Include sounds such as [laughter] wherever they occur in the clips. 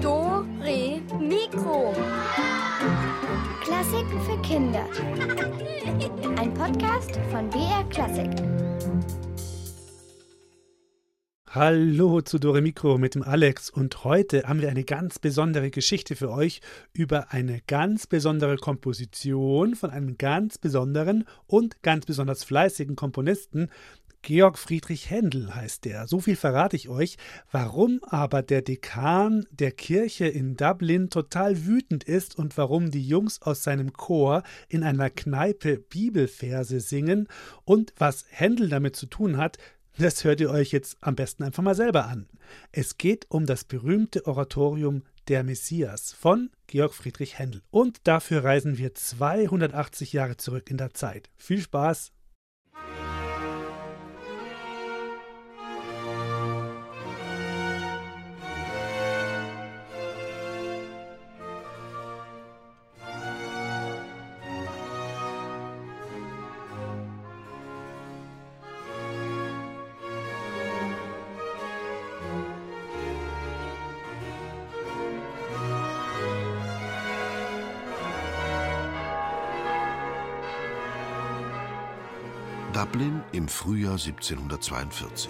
Dore Mikro. Klassiken für Kinder. Ein Podcast von BR Klassik. Hallo zu Dore Mikro mit dem Alex und heute haben wir eine ganz besondere Geschichte für euch über eine ganz besondere Komposition von einem ganz besonderen und ganz besonders fleißigen Komponisten. Georg Friedrich Händel heißt der. So viel verrate ich euch. Warum aber der Dekan der Kirche in Dublin total wütend ist und warum die Jungs aus seinem Chor in einer Kneipe Bibelverse singen und was Händel damit zu tun hat, das hört ihr euch jetzt am besten einfach mal selber an. Es geht um das berühmte Oratorium Der Messias von Georg Friedrich Händel. Und dafür reisen wir 280 Jahre zurück in der Zeit. Viel Spaß! Frühjahr 1742.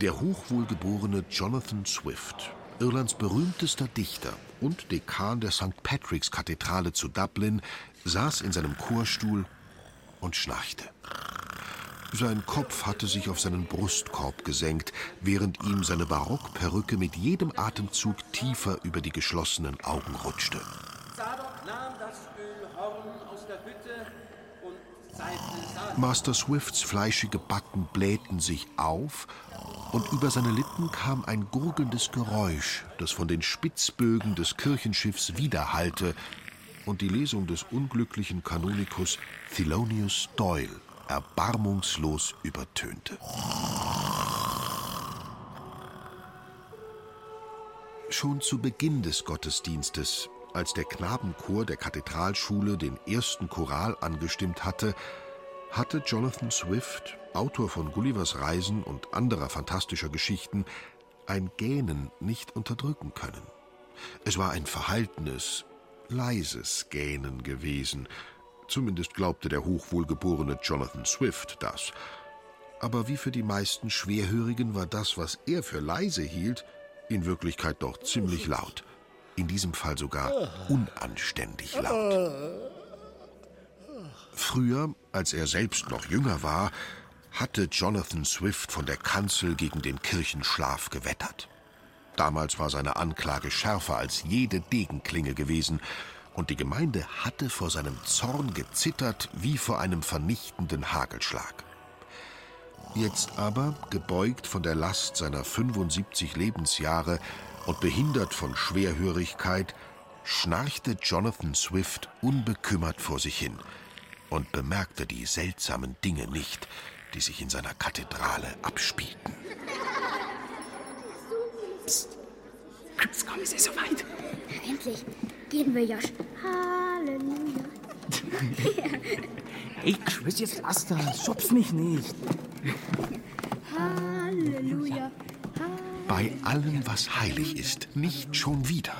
Der hochwohlgeborene Jonathan Swift, Irlands berühmtester Dichter und Dekan der St. Patrick's Kathedrale zu Dublin, saß in seinem Chorstuhl und schnarchte. Sein Kopf hatte sich auf seinen Brustkorb gesenkt, während ihm seine Barockperücke mit jedem Atemzug tiefer über die geschlossenen Augen rutschte. Master Swifts fleischige Backen blähten sich auf, und über seine Lippen kam ein gurgelndes Geräusch, das von den Spitzbögen des Kirchenschiffs widerhallte und die Lesung des unglücklichen Kanonikus Thelonius Doyle erbarmungslos übertönte. Schon zu Beginn des Gottesdienstes, als der Knabenchor der Kathedralschule den ersten Choral angestimmt hatte, hatte Jonathan Swift, Autor von Gullivers Reisen und anderer fantastischer Geschichten, ein Gähnen nicht unterdrücken können. Es war ein verhaltenes, leises Gähnen gewesen. Zumindest glaubte der hochwohlgeborene Jonathan Swift das. Aber wie für die meisten Schwerhörigen war das, was er für leise hielt, in Wirklichkeit doch ziemlich laut. In diesem Fall sogar unanständig laut. Früher, als er selbst noch jünger war, hatte Jonathan Swift von der Kanzel gegen den Kirchenschlaf gewettert. Damals war seine Anklage schärfer als jede Degenklinge gewesen, und die Gemeinde hatte vor seinem Zorn gezittert wie vor einem vernichtenden Hagelschlag. Jetzt aber, gebeugt von der Last seiner 75 Lebensjahre und behindert von Schwerhörigkeit, schnarchte Jonathan Swift unbekümmert vor sich hin – und bemerkte die seltsamen Dinge nicht, die sich in seiner Kathedrale abspielten. Psst. Jetzt kommen sie so weit. Endlich gehen wir, Josh. Halleluja. hey, Chris, jetzt lass das. Schubs mich nicht. Halleluja. Bei allem, was heilig ist, nicht schon wieder.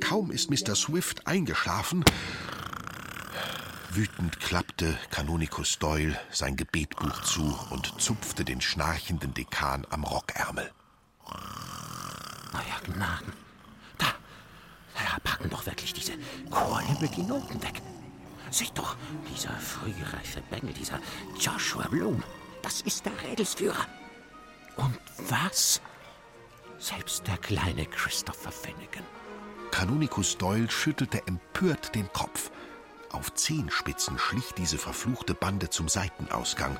Kaum ist Mr. Swift eingeschlafen, Wütend klappte Kanonikus Doyle sein Gebetbuch zu und zupfte den schnarchenden Dekan am Rockärmel. Euer Gnaden. Da, da packen doch wirklich diese Chorhimmel die Noten weg. Seht doch, dieser frühreife Bengel, dieser Joshua Bloom, das ist der Rädelsführer. Und was? Selbst der kleine Christopher Finnegan. Kanonikus Doyle schüttelte empört den Kopf. Auf Zehenspitzen schlich diese verfluchte Bande zum Seitenausgang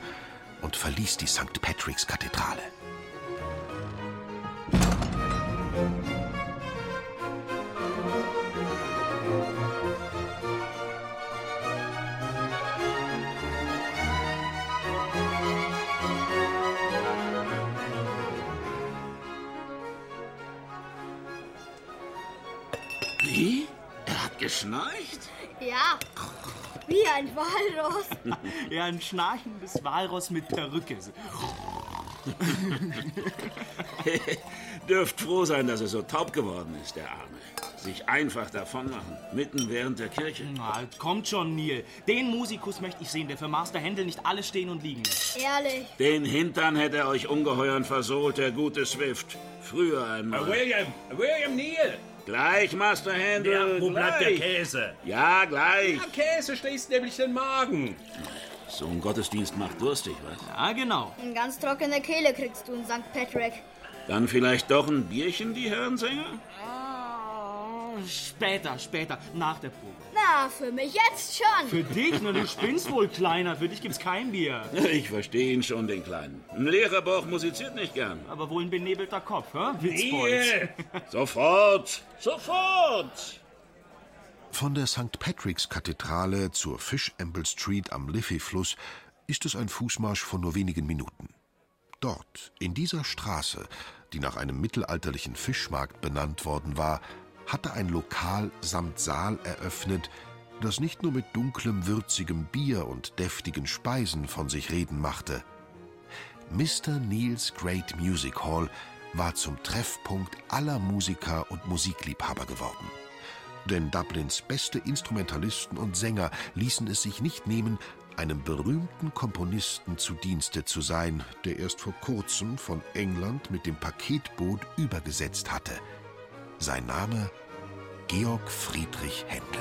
und verließ die St. Patricks Kathedrale. Hat geschnarcht? Ja, wie ein Walross. [laughs] ja, ein schnarchendes Walross mit Perücke. [laughs] Dürft froh sein, dass er so taub geworden ist, der Arme. Sich einfach davon machen, mitten während der Kirche. Na, kommt schon, Neil. Den Musikus möchte ich sehen, der für Master Händel nicht alles stehen und liegen lässt. Ehrlich. Den Hintern hätte er euch ungeheuern versohlt, der gute Swift. Früher einmal. William, William Neal. Gleich, Master Händel. Ja, wo bleibt der gleich. Käse? Ja, gleich. Ja, Käse schließt nämlich den Magen. So ein Gottesdienst macht durstig, was? Ja, genau. Eine ganz trockene Kehle kriegst du in St. Patrick. Dann vielleicht doch ein Bierchen, die Herren Sänger? Später, später, nach der Probe. Na, für mich jetzt schon. Für dich, na, du spinnst wohl, Kleiner. Für dich gibt's kein Bier. Ich verstehe ihn schon, den Kleinen. Ein leerer Bauch musiziert nicht gern. Aber wohl ein benebelter Kopf, hä? Witzbold. Sofort! Sofort! Von der St. Patrick's Kathedrale zur Fish Amble Street am Liffey-Fluss ist es ein Fußmarsch von nur wenigen Minuten. Dort, in dieser Straße, die nach einem mittelalterlichen Fischmarkt benannt worden war, hatte ein Lokal samt Saal eröffnet, das nicht nur mit dunklem, würzigem Bier und deftigen Speisen von sich reden machte. Mr. Neils Great Music Hall war zum Treffpunkt aller Musiker und Musikliebhaber geworden. Denn Dublins beste Instrumentalisten und Sänger ließen es sich nicht nehmen, einem berühmten Komponisten zu Dienste zu sein, der erst vor kurzem von England mit dem Paketboot übergesetzt hatte. Sein Name Georg Friedrich Händel.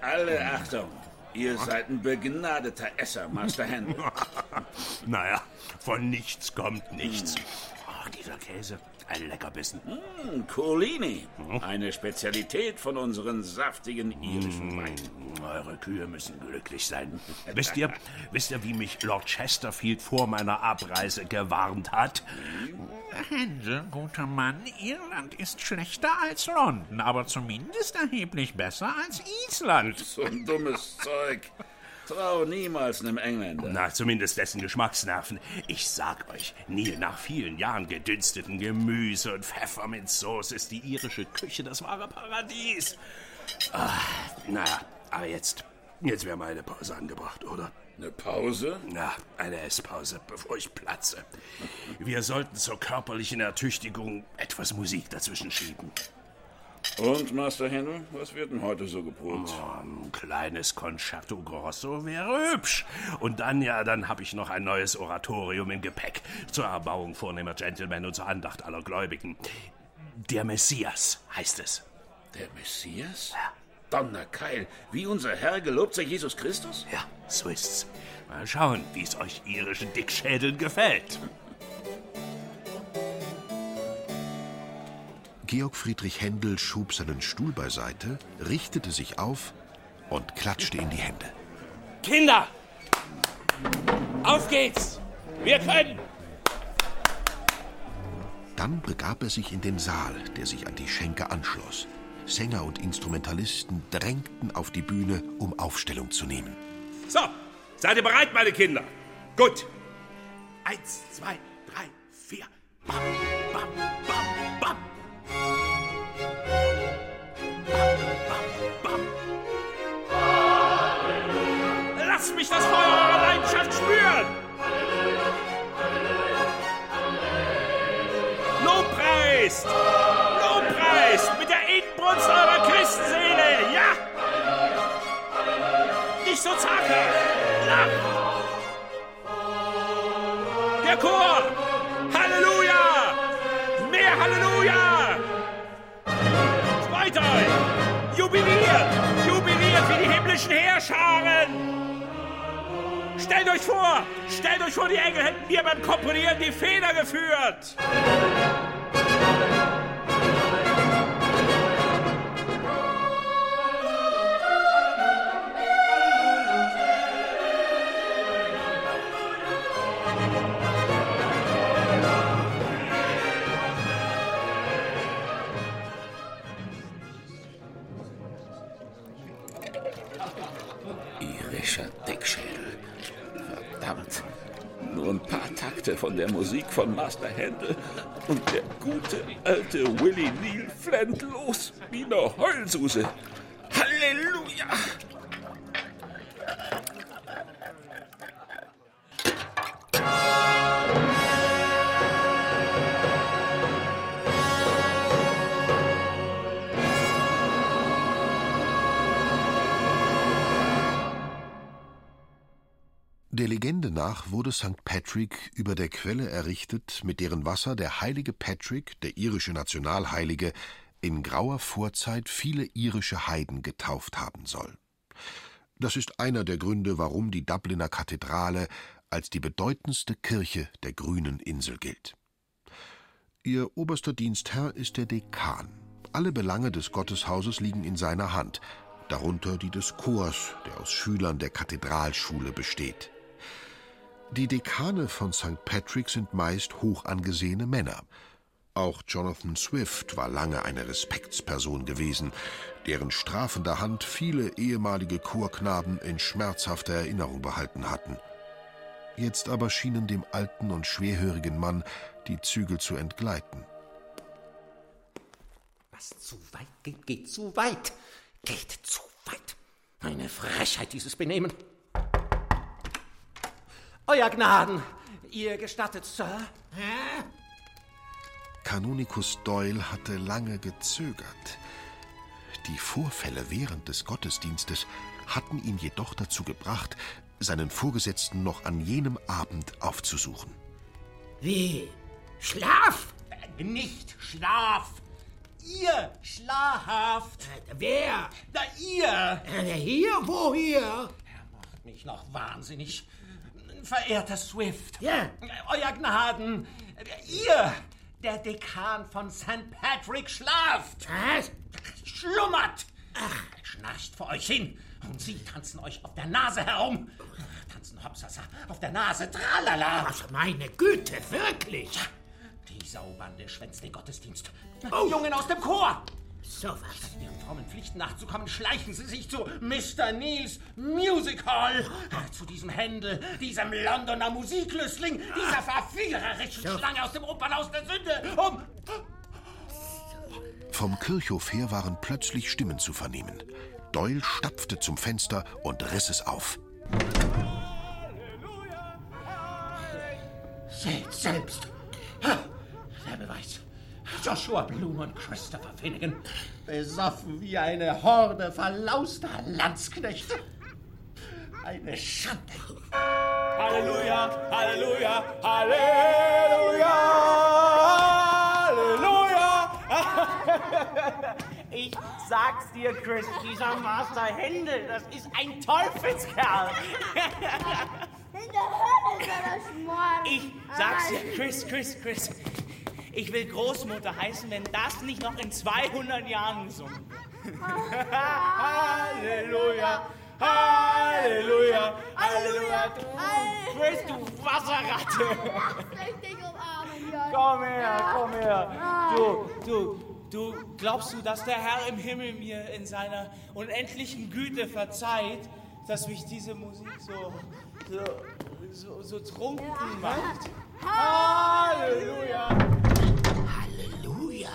Alle Achtung! Ihr seid ein begnadeter Esser, Master Händel. [laughs] Naja, von nichts kommt nichts. Ach, dieser Käse, ein Leckerbissen. Hm, Colini, eine Spezialität von unseren saftigen irischen Weinen. Hm, Eure Kühe müssen glücklich sein. [laughs] wisst ihr, wisst ihr, wie mich Lord Chesterfield vor meiner Abreise gewarnt hat? Händel, guter Mann, Irland ist schlechter als London, aber zumindest erheblich besser als Island. So ein dummes Zeug. Trau niemals einem Engländer. Na, zumindest dessen Geschmacksnerven. Ich sag euch, Neil, nach vielen Jahren gedünsteten Gemüse und Pfefferminzsoße ist die irische Küche das wahre Paradies. Ah, naja, aber jetzt, jetzt wäre mal eine Pause angebracht, oder? Eine Pause? Na, eine Esspause, bevor ich platze. Wir sollten zur körperlichen Ertüchtigung etwas Musik dazwischen schieben. Und, Master Händel, was wird denn heute so geprobt? Ein kleines Concerto Grosso wäre hübsch. Und dann, ja, dann habe ich noch ein neues Oratorium im Gepäck zur Erbauung vornehmer Gentlemen und zur Andacht aller Gläubigen. Der Messias heißt es. Der Messias? Donnerkeil, wie unser Herr gelobt sei Jesus Christus? Ja, so ist's. Mal schauen, wie es euch irischen Dickschädeln gefällt. Georg Friedrich Händel schob seinen Stuhl beiseite, richtete sich auf und klatschte in die Hände. Kinder! Auf geht's! Wir können! Dann begab er sich in den Saal, der sich an die Schenke anschloss. Sänger und Instrumentalisten drängten auf die Bühne, um Aufstellung zu nehmen. So, seid ihr bereit, meine Kinder? Gut. Eins, zwei, drei, vier. Bam, Nicht so zaghaft! Lacht! Der Chor! Halleluja! Mehr Halleluja! Freut euch! Jubiliert! Jubiliert wie die himmlischen Heerscharen! Stellt euch vor! Stellt euch vor, die Engel hätten mir beim Komponieren die Feder geführt! Master Händel und der gute alte Willie Neal flennt los wie eine Heulsuse. Legende nach wurde St. Patrick über der Quelle errichtet, mit deren Wasser der heilige Patrick, der irische Nationalheilige, in grauer Vorzeit viele irische Heiden getauft haben soll. Das ist einer der Gründe, warum die Dubliner Kathedrale als die bedeutendste Kirche der grünen Insel gilt. Ihr oberster Dienstherr ist der Dekan. Alle Belange des Gotteshauses liegen in seiner Hand, darunter die des Chors, der aus Schülern der Kathedralschule besteht. Die Dekane von St. Patrick sind meist hoch angesehene Männer. Auch Jonathan Swift war lange eine Respektsperson gewesen, deren strafender Hand viele ehemalige Chorknaben in schmerzhafter Erinnerung behalten hatten. Jetzt aber schienen dem alten und schwerhörigen Mann die Zügel zu entgleiten. Was zu weit geht, geht zu weit. Geht zu weit. Eine Frechheit, dieses Benehmen. Euer Gnaden, ihr gestattet, Sir? Hä? Kanonikus Doyle hatte lange gezögert. Die Vorfälle während des Gottesdienstes hatten ihn jedoch dazu gebracht, seinen Vorgesetzten noch an jenem Abend aufzusuchen. Wie? Schlaf? Nicht Schlaf. Ihr schlafhaft. Äh, wer? Na, ihr. Äh, hier? Wo hier? Er macht mich noch wahnsinnig. Verehrter Swift. Ja. Euer Gnaden. Ihr, der Dekan von St. Patrick, schlaft. Was? Schlummert. Ach, schnarcht vor euch hin. Und Sie tanzen euch auf der Nase herum. Tanzen Hopsasa auf der Nase, tralala. Ach, meine Güte, wirklich? Ja, die Saubande schwänzt den Gottesdienst. Oh. Jungen aus dem Chor. So was. Statt ihren frommen Pflichten nachzukommen, schleichen sie sich zu Mr. Neils Music Hall. Zu diesem Händel, diesem Londoner Musiklüstling, dieser verführerischen so. Schlange aus dem Opernhaus der Sünde, um... Vom Kirchhof her waren plötzlich Stimmen zu vernehmen. Doyle stapfte zum Fenster und riss es auf. Seht selbst. Der Beweis. Joshua Bloom und Christopher Finnegan. Besoffen wie eine Horde verlauster Landsknechte. Eine Schande. Halleluja, Halleluja, Halleluja, Halleluja. [laughs] Ich sag's dir, Chris, dieser Master Händel, das ist ein Teufelskerl. In der Hölle soll er schmoren. Ich sag's dir, Chris, Chris, Chris. Ich will Großmutter heißen, wenn das nicht noch in 200 Jahren gesungen [laughs] Halleluja, Halleluja, Halleluja. Chris, du Wasserratte. [laughs] Komm her, komm her. Du, du, du, glaubst du, dass der Herr im Himmel mir in seiner unendlichen Güte verzeiht, dass mich diese Musik so, so, so, so trunken macht? Halleluja. Halleluja.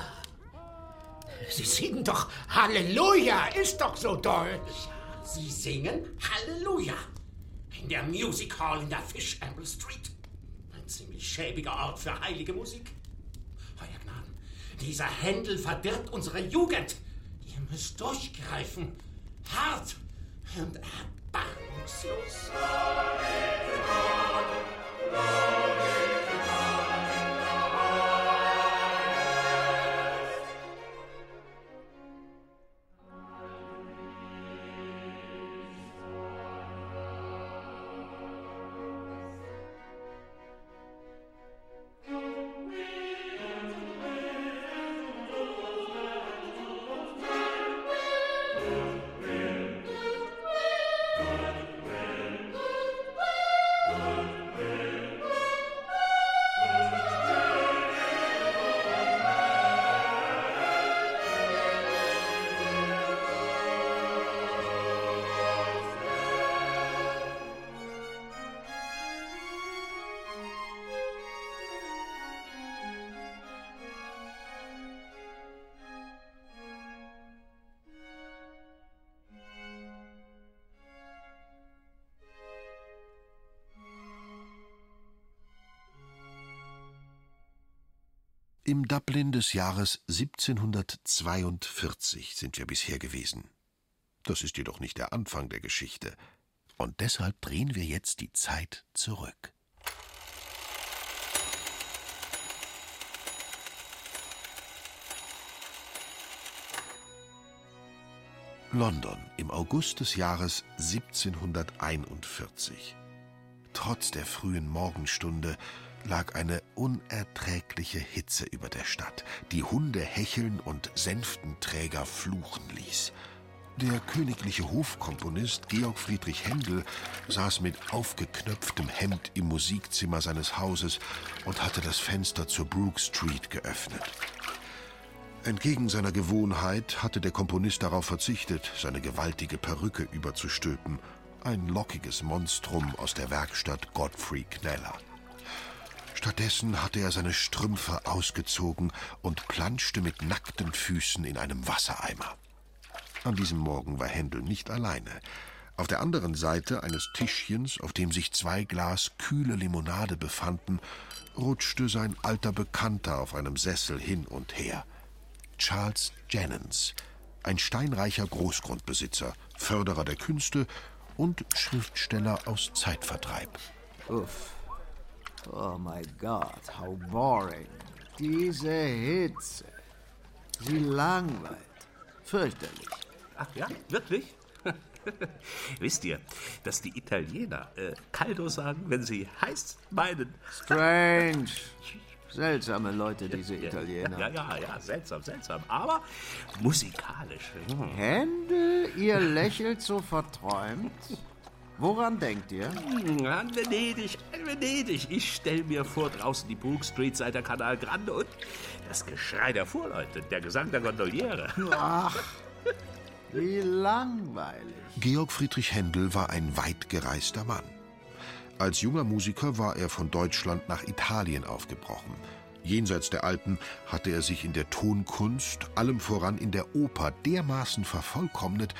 Sie singen doch Halleluja, ist doch so doll. Ja, Sie singen Halleluja. In der Music Hall in der Fish Amble Street. Ein ziemlich schäbiger Ort für heilige Musik. Euer Gnaden, dieser Händel verdirbt unsere Jugend. Ihr müsst durchgreifen. Hart und erbarmungslos. Im Dublin des Jahres 1742 sind wir bisher gewesen. Das ist jedoch nicht der Anfang der Geschichte. Und deshalb drehen wir jetzt die Zeit zurück. London im August des Jahres 1741. Trotz der frühen Morgenstunde lag eine unerträgliche Hitze über der Stadt, die Hunde hecheln und Sänftenträger fluchen ließ. Der königliche Hofkomponist Georg Friedrich Händel saß mit aufgeknöpftem Hemd im Musikzimmer seines Hauses und hatte das Fenster zur Brook Street geöffnet. Entgegen seiner Gewohnheit hatte der Komponist darauf verzichtet, seine gewaltige Perücke überzustülpen, ein lockiges Monstrum aus der Werkstatt Godfrey Kneller. Stattdessen hatte er seine Strümpfe ausgezogen und planschte mit nackten Füßen in einem Wassereimer. An diesem Morgen war Händel nicht alleine. Auf der anderen Seite eines Tischchens, auf dem sich zwei Glas kühle Limonade befanden, rutschte sein alter Bekannter auf einem Sessel hin und her. Charles Jennens, ein steinreicher Großgrundbesitzer, Förderer der Künste und Schriftsteller aus Zeitvertreib. Uff. Oh my God, how boring. Diese Hitze. Sie langweilt. Fürchterlich. Ach ja, wirklich? [laughs] Wisst ihr, dass die Italiener äh, Caldo sagen, wenn sie heiß meinen? Strange. [laughs] Seltsame Leute, diese Italiener. Ja, ja, ja, seltsam, seltsam. Aber musikalisch. Hm. Hände, ihr lächelt so verträumt. Woran denkt ihr? An Venedig, an Venedig. Ich stell mir vor, draußen die Brook Street seit der Canal Grande und das Geschrei der Fuhrleute, der Gesang der Gondoliere. Ach, wie langweilig. Georg Friedrich Händel war ein weit gereister Mann. Als junger Musiker war er von Deutschland nach Italien aufgebrochen. Jenseits der Alpen hatte er sich in der Tonkunst, allem voran in der Oper, dermaßen vervollkommnet,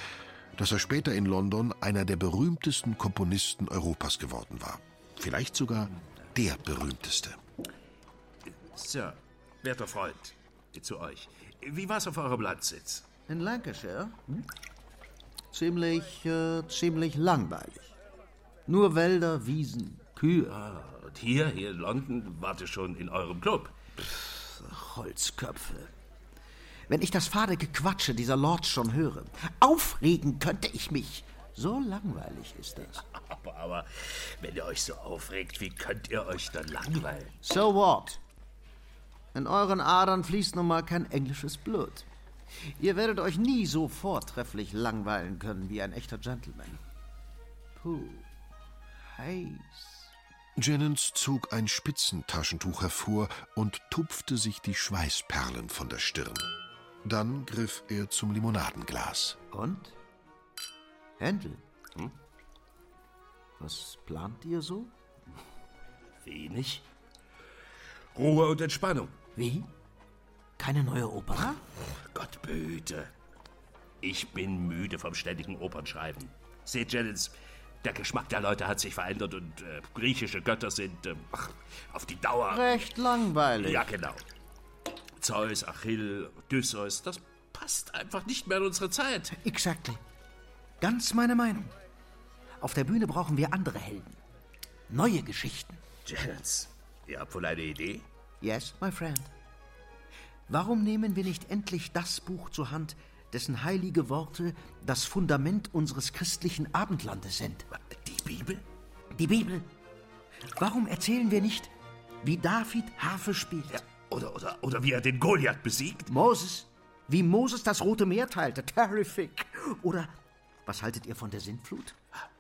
dass er später in London einer der berühmtesten Komponisten Europas geworden war. Vielleicht sogar der berühmteste. Sir, werter Freund, zu euch. Wie war's auf eurem Landsitz? In Lancashire? Ziemlich, äh, ziemlich langweilig. Nur Wälder, Wiesen, Kühe. Ah, und hier, hier in London, wart ihr schon in eurem Club. Holzköpfe. Wenn ich das fade Gequatsche dieser Lords schon höre, aufregen könnte ich mich. So langweilig ist das. [laughs] Aber, aber, wenn ihr euch so aufregt, wie könnt ihr euch dann langweilen? So what? In euren Adern fließt nun mal kein englisches Blut. Ihr werdet euch nie so vortrefflich langweilen können wie ein echter Gentleman. Puh, heiß. Jennings zog ein Spitzentaschentuch hervor und tupfte sich die Schweißperlen von der Stirn. Dann griff er zum Limonadenglas. Und? Händel? Hm? Was plant ihr so? Wenig. Ruhe und Entspannung. Wie? Keine neue Oper? Gott behüte. Ich bin müde vom ständigen Opernschreiben. Seht, Jennings, der Geschmack der Leute hat sich verändert und äh, griechische Götter sind äh, auf die Dauer. Recht langweilig. Ja, genau. Zeus, Achill, Odysseus, das passt einfach nicht mehr in unsere Zeit. Exactly. Ganz meine Meinung. Auf der Bühne brauchen wir andere Helden. Neue Geschichten. Jennings, ihr habt wohl eine Idee? Yes, my friend. Warum nehmen wir nicht endlich das Buch zur Hand, dessen heilige Worte das Fundament unseres christlichen Abendlandes sind? Die Bibel? Die Bibel. Warum erzählen wir nicht, wie David Harfe spielt? Ja, oder, oder, oder wie er den Goliath besiegt? Moses. Wie Moses das Rote Meer teilte. Terrific. Oder was haltet ihr von der Sintflut?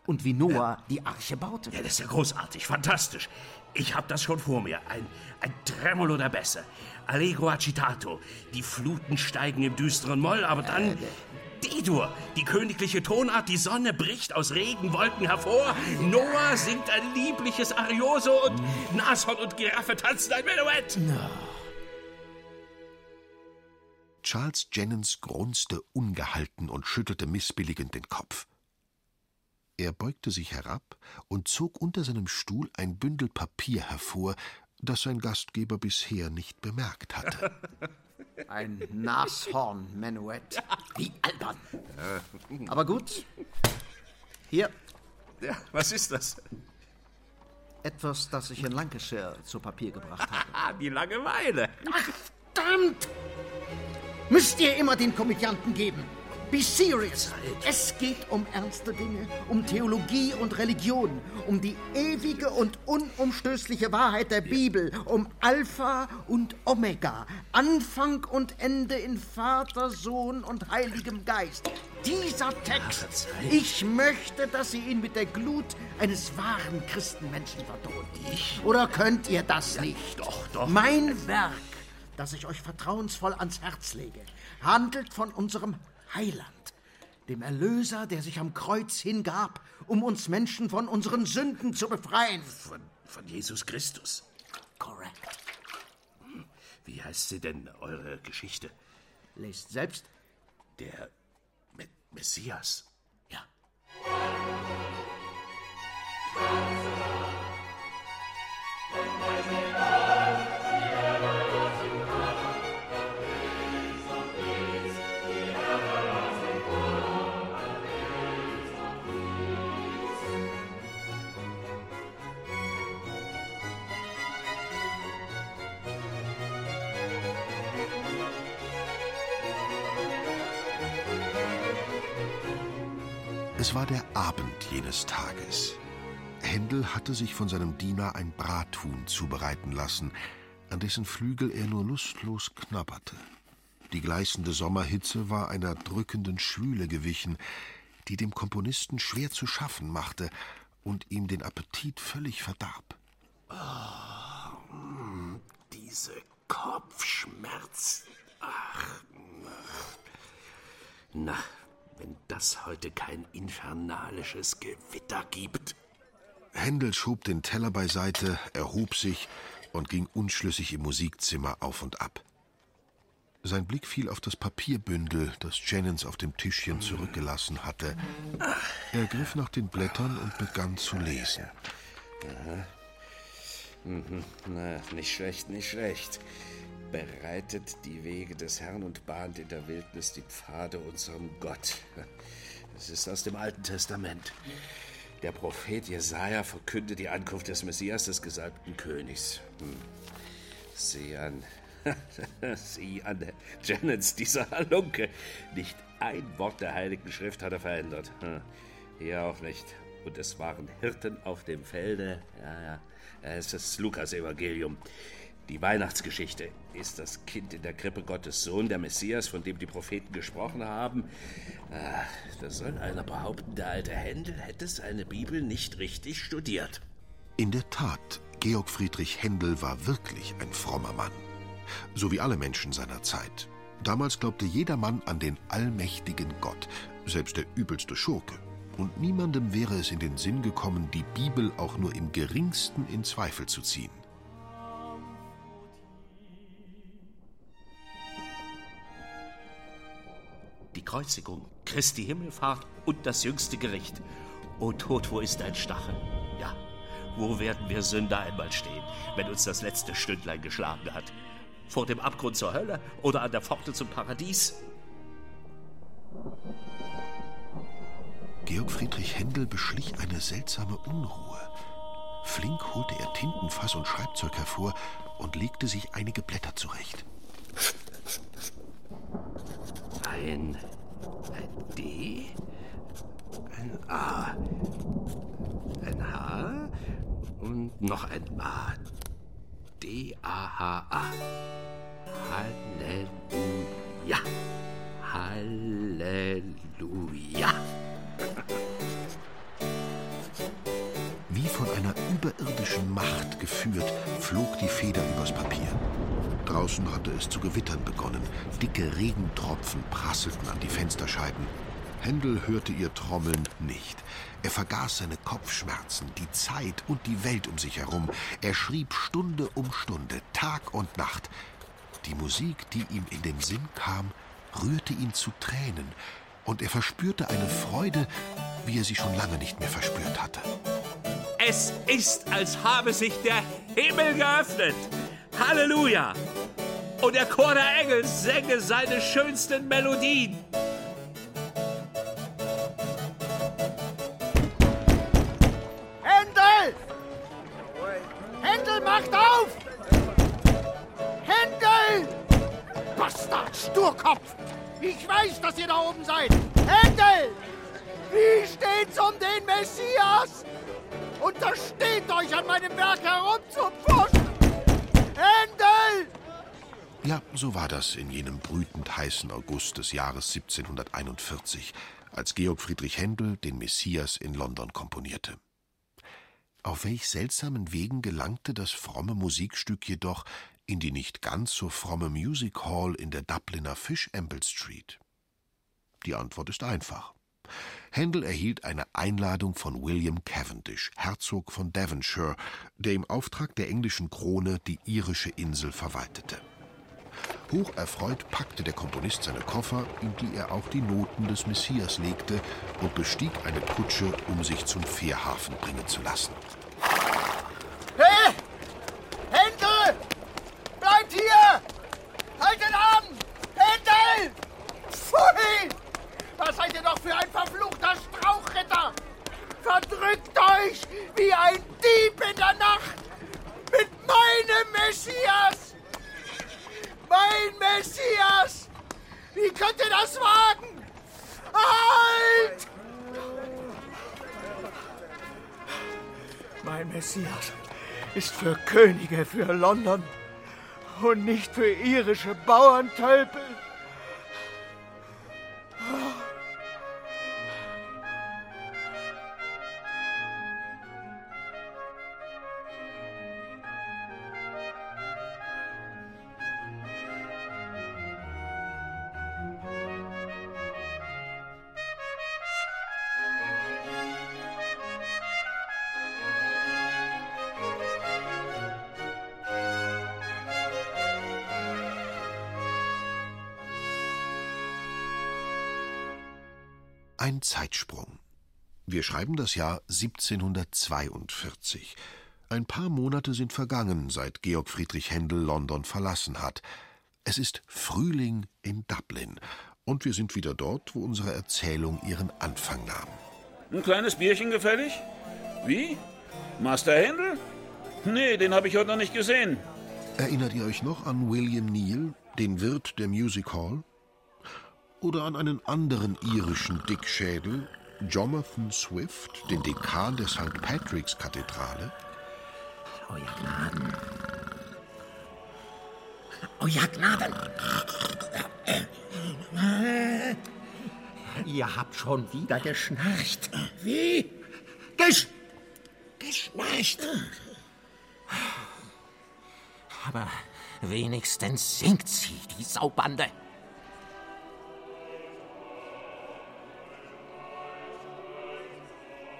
Und wie Noah die Arche baute? Ja, das ist ja großartig, fantastisch. Ich hab das schon vor mir. Ein, ein Tremolo der Bässe. Allegro agitato. Die Fluten steigen im düsteren Moll, aber dann... D-Dur, die königliche Tonart, die Sonne bricht aus Regenwolken hervor, Noah singt ein liebliches Arioso und Nashorn und Giraffe tanzen ein Menuett. Charles Jennings grunzte ungehalten und schüttelte missbilligend den Kopf. Er beugte sich herab und zog unter seinem Stuhl ein Bündel Papier hervor, das sein Gastgeber bisher nicht bemerkt hatte. [laughs] Ein Nashorn-Menuett. Wie albern. Aber gut. Hier. Ja, was ist das? Etwas, das ich in Lancashire zu Papier gebracht habe. Ah, [laughs] die Langeweile. Ach, verdammt! Müsst ihr immer den Komödianten geben. Be serious. Es geht um ernste Dinge, um Theologie und Religion, um die ewige und unumstößliche Wahrheit der Bibel, um Alpha und Omega, Anfang und Ende in Vater, Sohn und Heiligem Geist. Dieser Text, ich möchte, dass Sie ihn mit der Glut eines wahren Christenmenschen vertonen. Ich? Oder könnt ihr das nicht? Doch, doch. Mein Werk, das ich euch vertrauensvoll ans Herz lege, handelt von unserem Heiland, dem Erlöser, der sich am Kreuz hingab, um uns Menschen von unseren Sünden zu befreien. Von, von Jesus Christus. Korrekt. Wie heißt sie denn, eure Geschichte? Lest selbst. Der Me Messias. Ja. Es war der Abend jenes Tages. Händel hatte sich von seinem Diener ein Brathuhn zubereiten lassen, an dessen Flügel er nur lustlos knabberte. Die gleißende Sommerhitze war einer drückenden Schwüle gewichen, die dem Komponisten schwer zu schaffen machte und ihm den Appetit völlig verdarb. Oh, diese Kopfschmerz. Ach, na, wenn das heute kein infernalisches Gewitter gibt. Händel schob den Teller beiseite, erhob sich und ging unschlüssig im Musikzimmer auf und ab. Sein Blick fiel auf das Papierbündel, das Jennings auf dem Tischchen zurückgelassen hatte. Er griff nach den Blättern und begann zu lesen. Aha. Mhm. Na, nicht schlecht, nicht schlecht. Bereitet die Wege des Herrn und bahnt in der Wildnis die Pfade unserem Gott. Das ist aus dem Alten Testament. Der Prophet Jesaja verkündet die Ankunft des Messias, des gesalbten Königs. Hm. Sieh an, [laughs] sieh an, Jennings, dieser Halunke. Nicht ein Wort der Heiligen Schrift hat er verändert. Hm. Hier auch nicht. Und es waren Hirten auf dem Felde. Ja, ja. Es ist das Lukas-Evangelium. Die Weihnachtsgeschichte. Ist das Kind in der Krippe Gottes Sohn, der Messias, von dem die Propheten gesprochen haben? Ach, da soll einer behaupten, der alte Händel hätte seine Bibel nicht richtig studiert. In der Tat, Georg Friedrich Händel war wirklich ein frommer Mann. So wie alle Menschen seiner Zeit. Damals glaubte jeder Mann an den allmächtigen Gott, selbst der übelste Schurke. Und niemandem wäre es in den Sinn gekommen, die Bibel auch nur im geringsten in Zweifel zu ziehen. Kreuzigung, Christi Himmelfahrt und das jüngste Gericht. O Tod, wo ist dein Stachel? Ja, wo werden wir Sünder einmal stehen, wenn uns das letzte Stündlein geschlagen hat? Vor dem Abgrund zur Hölle oder an der Pforte zum Paradies? Georg Friedrich Händel beschlich eine seltsame Unruhe. Flink holte er Tintenfass und Schreibzeug hervor und legte sich einige Blätter zurecht. Ein, ein D, ein A, ein H und noch ein A. D-A-H-A. Halleluja. Halleluja. Wie von einer überirdischen Macht geführt, flog die Feder übers Papier. Draußen hatte es zu gewittern begonnen. Dicke Regentropfen prasselten an die Fensterscheiben. Händel hörte ihr Trommeln nicht. Er vergaß seine Kopfschmerzen, die Zeit und die Welt um sich herum. Er schrieb Stunde um Stunde, Tag und Nacht. Die Musik, die ihm in den Sinn kam, rührte ihn zu Tränen, und er verspürte eine Freude, wie er sie schon lange nicht mehr verspürt hatte. Es ist, als habe sich der Himmel geöffnet. Halleluja! Und der Chor der Engel sänge seine schönsten Melodien. Händel! Händel, macht auf! Händel! Bastard, Sturkopf! Ich weiß, dass ihr da oben seid! Händel! Wie steht's um den Messias? Untersteht euch an meinem Werk so war das in jenem brütend heißen August des Jahres 1741, als Georg Friedrich Händel den Messias in London komponierte. Auf welch seltsamen Wegen gelangte das fromme Musikstück jedoch in die nicht ganz so fromme Music Hall in der Dubliner Fish Amble Street? Die Antwort ist einfach. Händel erhielt eine Einladung von William Cavendish, Herzog von Devonshire, der im Auftrag der englischen Krone die irische Insel verwaltete. Hocherfreut packte der Komponist seine Koffer, in die er auch die Noten des Messias legte, und bestieg eine Kutsche, um sich zum Fährhafen bringen zu lassen. Hey! Händel! Bleibt hier! Haltet an! Händel! Pfui! Was seid ihr doch für ein verfluchter Strauchritter? Verdrückt euch wie ein Dieb in der Nacht mit meinem Messias! Mein Messias! Wie könnt ihr das wagen? Halt! Mein Messias ist für Könige, für London und nicht für irische Bauerntölpel. Schreiben das Jahr 1742. Ein paar Monate sind vergangen, seit Georg Friedrich Händel London verlassen hat. Es ist Frühling in Dublin und wir sind wieder dort, wo unsere Erzählung ihren Anfang nahm. Ein kleines Bierchen gefällig? Wie? Master Händel? Nee, den habe ich heute noch nicht gesehen. Erinnert ihr euch noch an William Neal, den Wirt der Music Hall? Oder an einen anderen irischen Dickschädel, Jonathan Swift, den Dekan der St. Patrick's Kathedrale? Euer Gnaden. Euer Gnaden. Ihr habt schon wieder geschnarcht. Wie? Gesch geschnarcht. Aber wenigstens singt sie, die Saubande.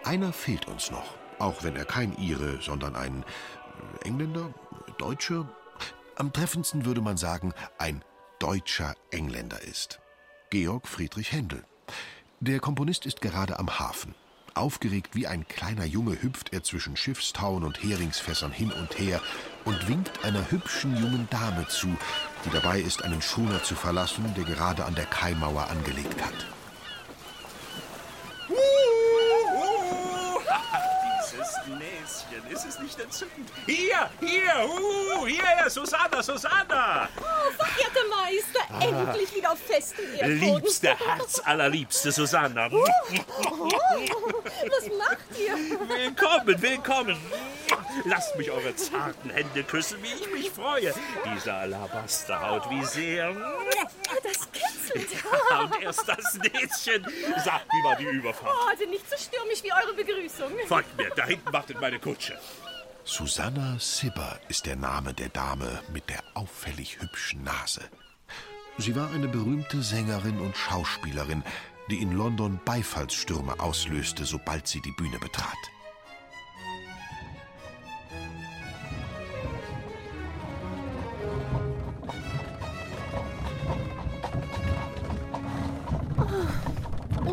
Einer fehlt uns noch, auch wenn er kein Ire, sondern ein Engländer, Deutscher, am treffendsten würde man sagen, ein deutscher Engländer ist. Georg Friedrich Händel. Der Komponist ist gerade am Hafen. Aufgeregt wie ein kleiner Junge hüpft er zwischen Schiffstauen und Heringsfässern hin und her und winkt einer hübschen jungen Dame zu, die dabei ist, einen Schoner zu verlassen, der gerade an der Kaimauer angelegt hat. Dieses Näschen, ist es nicht entzückend? Hier, hier, uh, hier, Susanna, Susanna! Oh, verehrter Meister, endlich wieder auf festem Erdboden. Liebste, Herz allerliebste Susanna. Oh, was macht ihr? Willkommen, willkommen. Lasst mich eure zarten Hände küssen, wie ich mich freue. Diese Alabasterhaut, wie sehr. Das kitzelt. Ja, [laughs] und erst das Näschen. Sagt, wie war die Überfahrt? Oh, also nicht so stürmisch wie eure Begrüßung. Folgt mir, da hinten wartet meine Kutsche. Susanna Sibber ist der Name der Dame mit der auffällig hübschen Nase. Sie war eine berühmte Sängerin und Schauspielerin, die in London Beifallsstürme auslöste, sobald sie die Bühne betrat.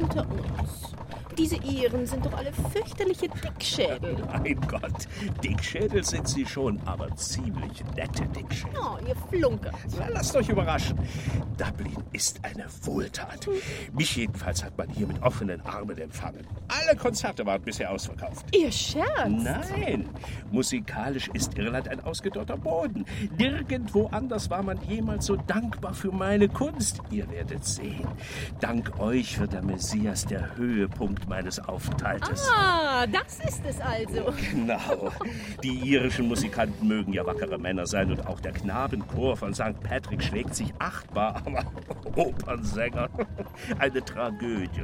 Unter uns. Diese Iren sind doch alle fürchterliche Dickschädel. [laughs] Mein Gott, Dickschädel sind sie schon, aber ziemlich nette Dickschädel. Oh, ihr Flunker. Na, lasst euch überraschen. Dublin ist eine Wohltat. Mich jedenfalls hat man hier mit offenen Armen empfangen. Alle Konzerte waren bisher ausverkauft. Ihr scherzt? Nein, musikalisch ist Irland ein ausgedörrter Boden. Nirgendwo anders war man jemals so dankbar für meine Kunst. Ihr werdet sehen. Dank euch wird der Messias der Höhepunkt meines Aufenthaltes. Ah, das ist es also. Genau. Die irischen Musikanten mögen ja wackere Männer sein und auch der Knabenchor von St. Patrick schlägt sich achtbar, aber Opernsänger, eine Tragödie.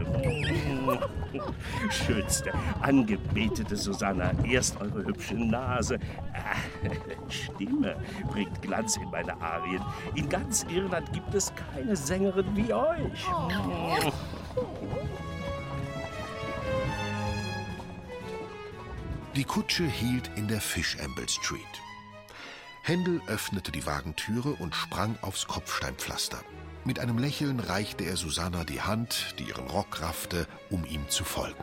Schönste, angebetete Susanna, erst eure hübsche Nase. Äh, Stimme bringt Glanz in meine Arien. In ganz Irland gibt es keine Sängerin wie euch. Die Kutsche hielt in der Fish-Amble Street. Händel öffnete die Wagentüre und sprang aufs Kopfsteinpflaster. Mit einem Lächeln reichte er Susanna die Hand, die ihren Rock raffte, um ihm zu folgen.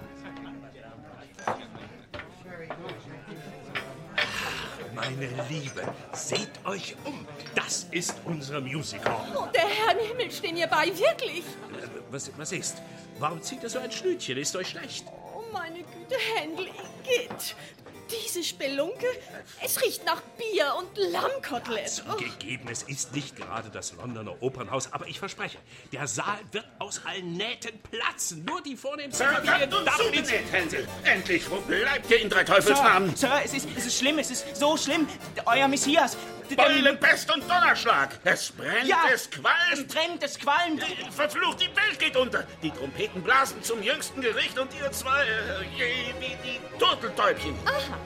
Meine Liebe, seht euch um. Das ist unser Musical. Oh, der Herr im Himmel stehen ihr bei, wirklich. Äh, Was, was ist? Warum zieht er so ein Schnütchen? Ist euch schlecht? Meine Güte, Händel, Igitt. Diese Spelunke, es riecht nach Bier und Lammkotelett. Oh. Zugegeben, es ist nicht gerade das Londoner Opernhaus, aber ich verspreche, der Saal wird aus allen Nähten platzen. Nur die vornehmsten Familien darf mit... Händel. Endlich, wo bleibt ihr in drei Teufelsnamen? Sir, es ist, es ist schlimm, es ist so schlimm. Euer Messias. Der- Beulen, Pest und Donnerschlag. Es brennt, Ja, es qualmt. Es brennt, es qualmt. Verflucht, die Welt geht unter. Die Trompeten blasen zum jüngsten Gericht und ihr zwei, äh, je, wie die Turteltäubchen. Aha,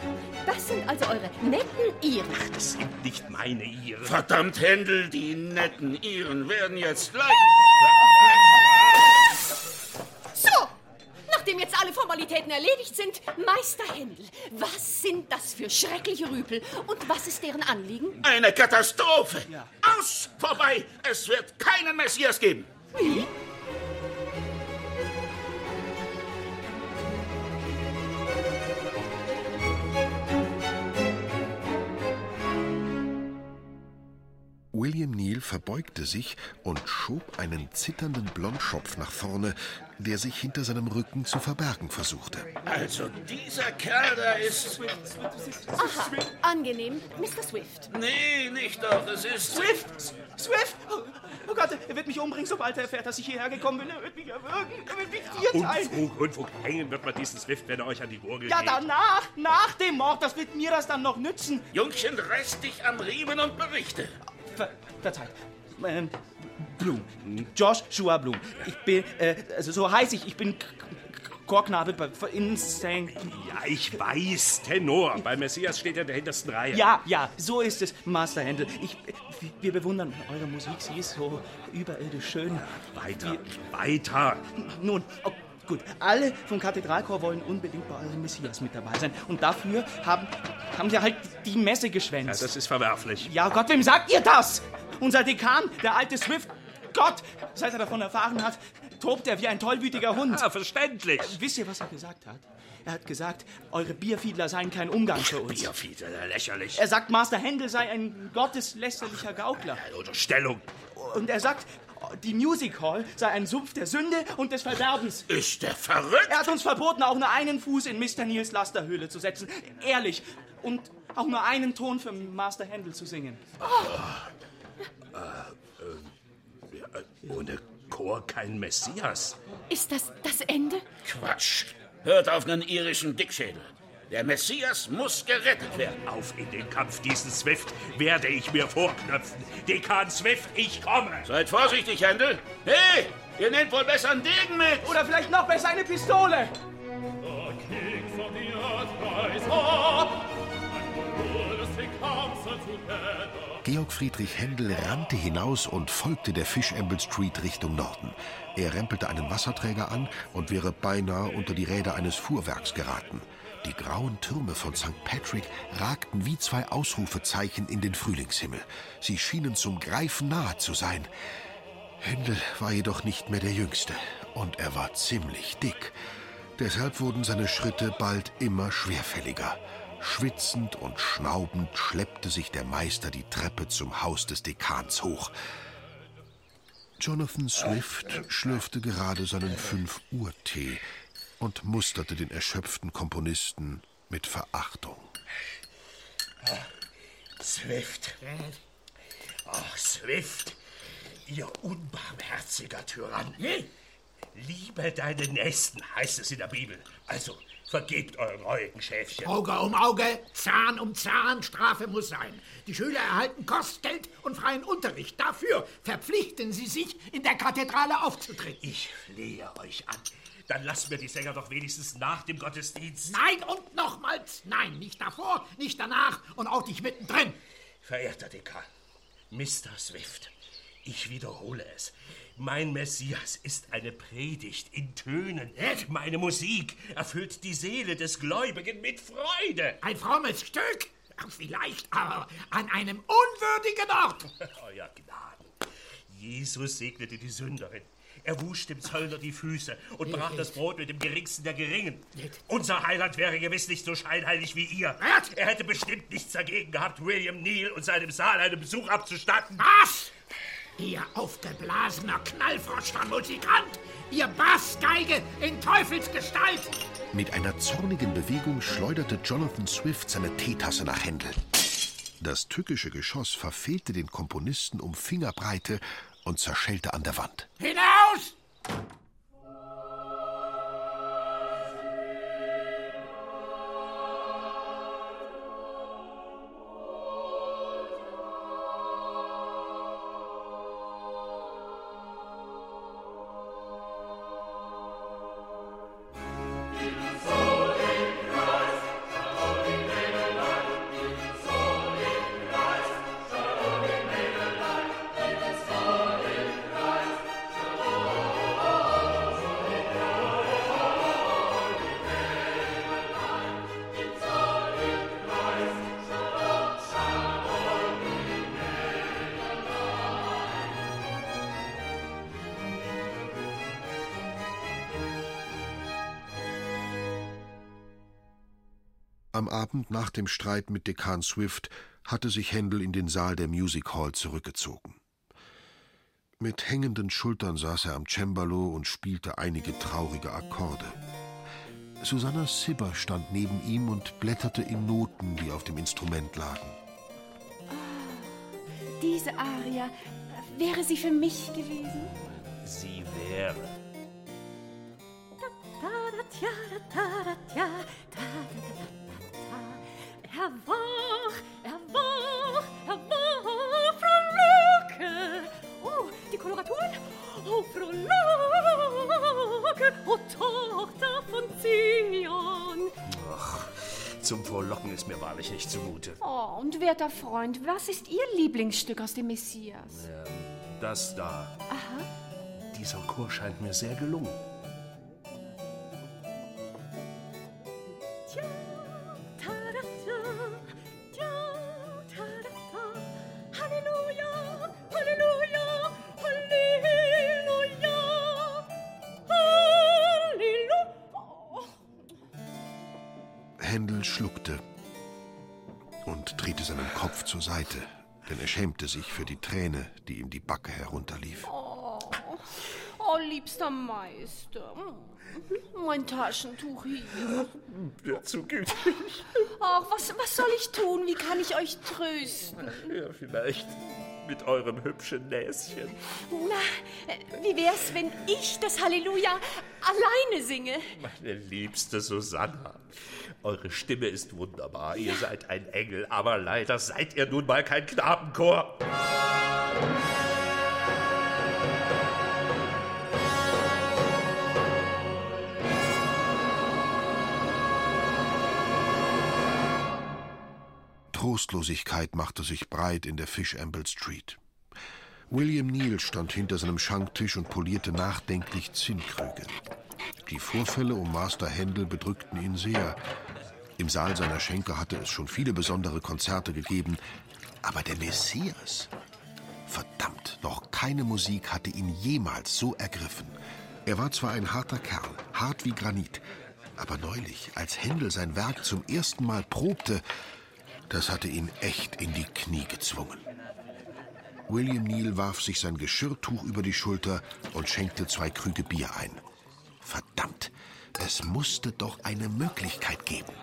das sind also eure netten Iren. Das sind nicht meine Iren. Verdammt, Händel, die netten Iren werden jetzt leiden. Nachdem jetzt alle Formalitäten erledigt sind, Meister Händel, was sind das für schreckliche Rüpel und was ist deren Anliegen? Eine Katastrophe. Aus, vorbei. Es wird keinen Messias geben. Wie? William Neal verbeugte sich und schob einen zitternden Blondschopf nach vorne, der sich hinter seinem Rücken zu verbergen versuchte. Also, dieser Kerl da ist... Aha, angenehm, Mr. Swift. Nee, nicht doch. Es ist... Swift! Swift! Oh, oh Gott, er wird mich umbringen, sobald er erfährt, dass ich hierher gekommen bin. Er wird mich erwürgen. Er wird mich dir teilen. Unfug, Unfug. Hängen wird man diesen Swift, wenn er euch an die Gurgel Ja, geht. danach, nach dem Mord, das wird mir das dann noch nützen. Jungchen, reiß dich am Riemen und berichte. Ver verzeiht. Ähm, Blum. Joshua Blum. Ich bin, äh, also so heiß ich, ich bin Chorknabe bei- in St. Ja, ich weiß, Tenor. Bei Messias steht er in der hintersten Reihe. Ja, ja, so ist es, Master Händel. Ich, wir bewundern eure Musik, sie ist so überirdisch schön. Weiter, weiter. Nun, oh, gut, alle vom Kathedralchor wollen unbedingt bei eurem Messias mit dabei sein. Und dafür haben, haben sie halt die Messe Ja, geschwänzt. das ist verwerflich. Ja, Gott, wem sagt ihr das? Unser Dekan, der alte Swift. Gott, seit er davon erfahren hat, tobt er wie ein tollwütiger Hund. Ah, verständlich. Wisst ihr, was er gesagt hat? Er hat gesagt, eure Bierfiedler seien kein Umgang für uns. Bierfieder, lächerlich. Er sagt, Master Händel sei ein gotteslästerlicher Gaukler. Unterstellung. Und er sagt, die Music Hall sei ein Sumpf der Sünde und des Verderbens. Ist der verrückt? Er hat uns verboten, auch nur einen Fuß in Mr. Niels Lasterhöhle zu setzen. Ehrlich. Und auch nur einen Ton für Master Händel zu singen. Ohne Chor kein Messias. Ist das das Ende? Quatsch. Hört auf einen irischen Dickschädel. Der Messias muss gerettet werden. Auf in den Kampf, diesen Swift werde ich mir vorknöpfen. Dekan Swift, ich komme. Seid vorsichtig, Händel. Hey, ihr nehmt wohl besser einen Degen mit. Oder vielleicht noch besser eine Pistole. Georg Friedrich Händel rannte hinaus und folgte der Fish-Amble Street Richtung Norden. Er rempelte einen Wasserträger an und wäre beinahe unter die Räder eines Fuhrwerks geraten. Die grauen Türme von St. Patrick ragten wie zwei Ausrufezeichen in den Frühlingshimmel. Sie schienen zum Greifen nahe zu sein. Händel war jedoch nicht mehr der Jüngste und er war ziemlich dick. Deshalb wurden seine Schritte bald immer schwerfälliger. Schwitzend und schnaubend schleppte sich der Meister die Treppe zum Haus des Dekans hoch. Jonathan Swift schlürfte gerade seinen 5-Uhr-Tee und musterte den erschöpften Komponisten mit Verachtung. Swift. Ach, Swift, ihr unbarmherziger Tyrann. Liebe deinen Nächsten, heißt es in der Bibel. Also, vergebt euren reuigen Schäfchen. Auge um Auge, Zahn um Zahn, Strafe muss sein. Die Schüler erhalten Kostgeld und freien Unterricht. Dafür verpflichten sie sich, in der Kathedrale aufzutreten. Ich flehe euch an. Dann lasst mir die Sänger doch wenigstens nach dem Gottesdienst. Nein und nochmals nein. Nicht davor, nicht danach und auch nicht mittendrin. Verehrter Dekan, Mr. Swift, ich wiederhole es. Mein Messias ist eine Predigt in Tönen. Meine Musik erfüllt die Seele des Gläubigen mit Freude. Ein frommes Stück? Vielleicht, aber an einem unwürdigen Ort. [laughs] Euer Gnaden. Jesus segnete die Sünderin. Er wusch dem Zöllner die Füße und brach das Brot mit dem geringsten der Geringen. Unser Heiland wäre gewiss nicht so scheinheilig wie ihr. Er hätte bestimmt nichts dagegen gehabt, William Neal und seinem Saal einen Besuch abzustatten. Was? Ihr aufgeblasener Knallfrosch von Musikant! Ihr Bassgeige in Teufelsgestalt! Mit einer zornigen Bewegung schleuderte Jonathan Swift seine Teetasse nach Händel. Das tückische Geschoss verfehlte den Komponisten um Fingerbreite und zerschellte an der Wand. Hinaus! Am Abend nach dem Streit mit Dekan Swift hatte sich Händel in den Saal der Music Hall zurückgezogen. Mit hängenden Schultern saß er am Cembalo und spielte einige traurige Akkorde. Susanna Sibber stand neben ihm und blätterte in Noten, die auf dem Instrument lagen. Diese Aria, wäre sie für mich gewesen? Sie wäre. Er zum Vorlocken ist mir wahrlich nicht zumute. Oh, und werter Freund, was ist Ihr Lieblingsstück aus dem Messias? Ähm, das da. Aha. Dieser Chor scheint mir sehr gelungen. Händel schluckte und drehte seinen Kopf zur Seite, denn er schämte sich für die Träne, die ihm die Backe herunterlief. Oh, oh, liebster Meister. Mein Taschentuch hier. Wer zu gütig. Ach, was, was soll ich tun? Wie kann ich euch trösten? Ja, vielleicht mit eurem hübschen Näschen. Na, wie wär's, wenn ich das Halleluja alleine singe? Meine liebste Susanna, eure Stimme ist wunderbar. Ihr seid ein Engel, aber leider seid ihr nun mal kein Knabenchor. Trostlosigkeit machte sich breit in der Fish Amble Street. William Neal stand hinter seinem Schanktisch und polierte nachdenklich Zinnkrüge. Die Vorfälle um Master Händel bedrückten ihn sehr. Im Saal seiner Schenke hatte es schon viele besondere Konzerte gegeben, aber der Messias. Verdammt, noch keine Musik hatte ihn jemals so ergriffen. Er war zwar ein harter Kerl, hart wie Granit, Aber neulich, als Händel sein Werk zum ersten Mal probte, das hatte ihn echt in die Knie gezwungen. William Neal warf sich sein Geschirrtuch über die Schulter und schenkte zwei Krüge Bier ein. Verdammt, es musste doch eine Möglichkeit geben.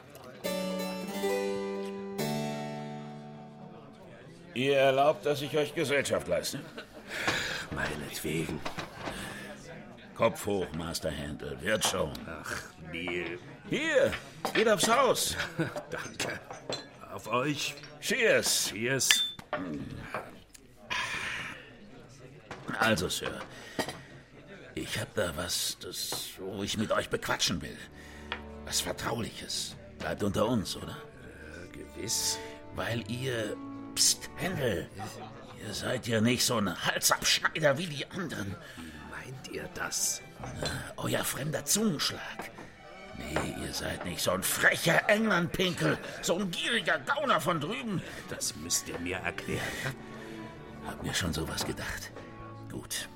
Ihr erlaubt, dass ich euch Gesellschaft leiste? Meinetwegen. Kopf hoch, Master Handel. Wird schon. Ach, Neil. Hier, geht aufs Haus. [laughs] Danke. Auf euch. Cheers. Cheers. Also, Sir. Ich hab da was, das, wo ich mit euch bequatschen will. Was Vertrauliches. Bleibt unter uns, oder? Äh, gewiss. Weil ihr. Psst, Händel. Ihr seid ja nicht so ein Halsabschneider wie die anderen. Wie meint ihr das? Euer fremder Zungenschlag. Nee, ihr seid nicht so ein frecher Englandpinkel, so ein gieriger Gauner von drüben. Das müsst ihr mir erklären. Hab mir schon sowas gedacht. Gut,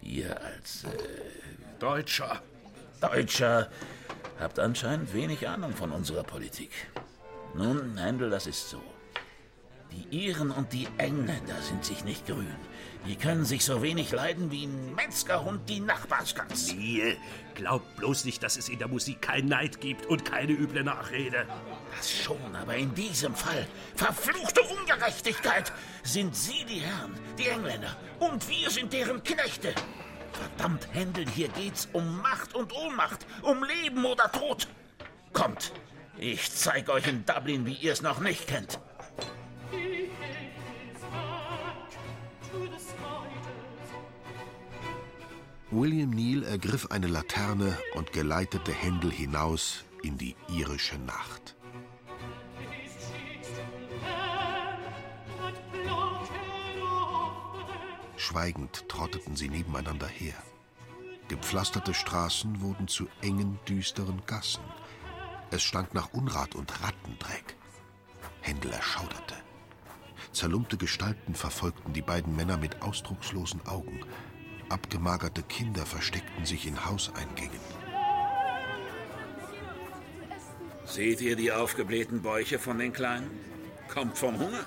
ihr als äh, Deutscher. Deutscher habt anscheinend wenig Ahnung von unserer Politik. Nun, Händel, das ist so. Die Iren und die Engländer sind sich nicht grün. Die können sich so wenig leiden wie ein Metzgerhund die Nachbarsgans. Neil, glaubt bloß nicht, dass es in der Musik keinen Neid gibt und keine üble Nachrede. Das schon, aber in diesem Fall, verfluchte Ungerechtigkeit, sind Sie die Herren, die Engländer, und wir sind deren Knechte. Verdammt, Händel, hier geht's um Macht und Ohnmacht, um Leben oder Tod. Kommt, ich zeig euch in Dublin, wie ihr es noch nicht kennt. William Neal ergriff eine Laterne und geleitete Händel hinaus in die irische Nacht. Schweigend trotteten sie nebeneinander her. Gepflasterte Straßen wurden zu engen, düsteren Gassen. Es stank nach Unrat und Rattendreck. Händel erschauderte. Zerlumpte Gestalten verfolgten die beiden Männer mit ausdruckslosen Augen. Abgemagerte Kinder versteckten sich in Hauseingängen. Seht ihr die aufgeblähten Bäuche von den Kleinen? Kommt vom Hunger?